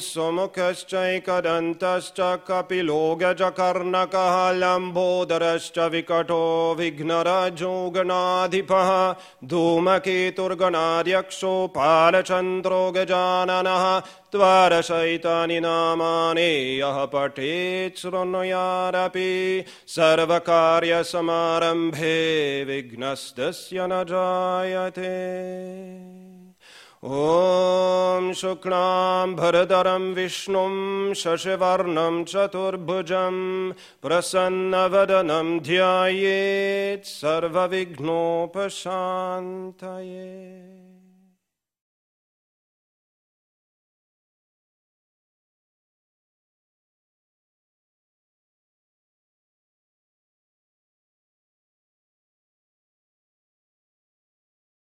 सुमुखश्चैकदन्तश्च कपिलो गजकर्णकः लम्बोदरश्च विकटो विघ्नरजोगणाधिपः धूमकेतुर्गणाध्यक्षो पालचन्द्रो गजाननः त्वरशैतानि नामानि यः पठेत् शृणुयारपि सर्वकार्यसमारम्भे विघ्नस्तस्य न जायते। ॐ शुक्लां भरदरं विष्णुं शशिवर्णं चतुर्भुजं प्रसन्नवदनं ध्यायेत् सर्वविघ्नोपशान्तये।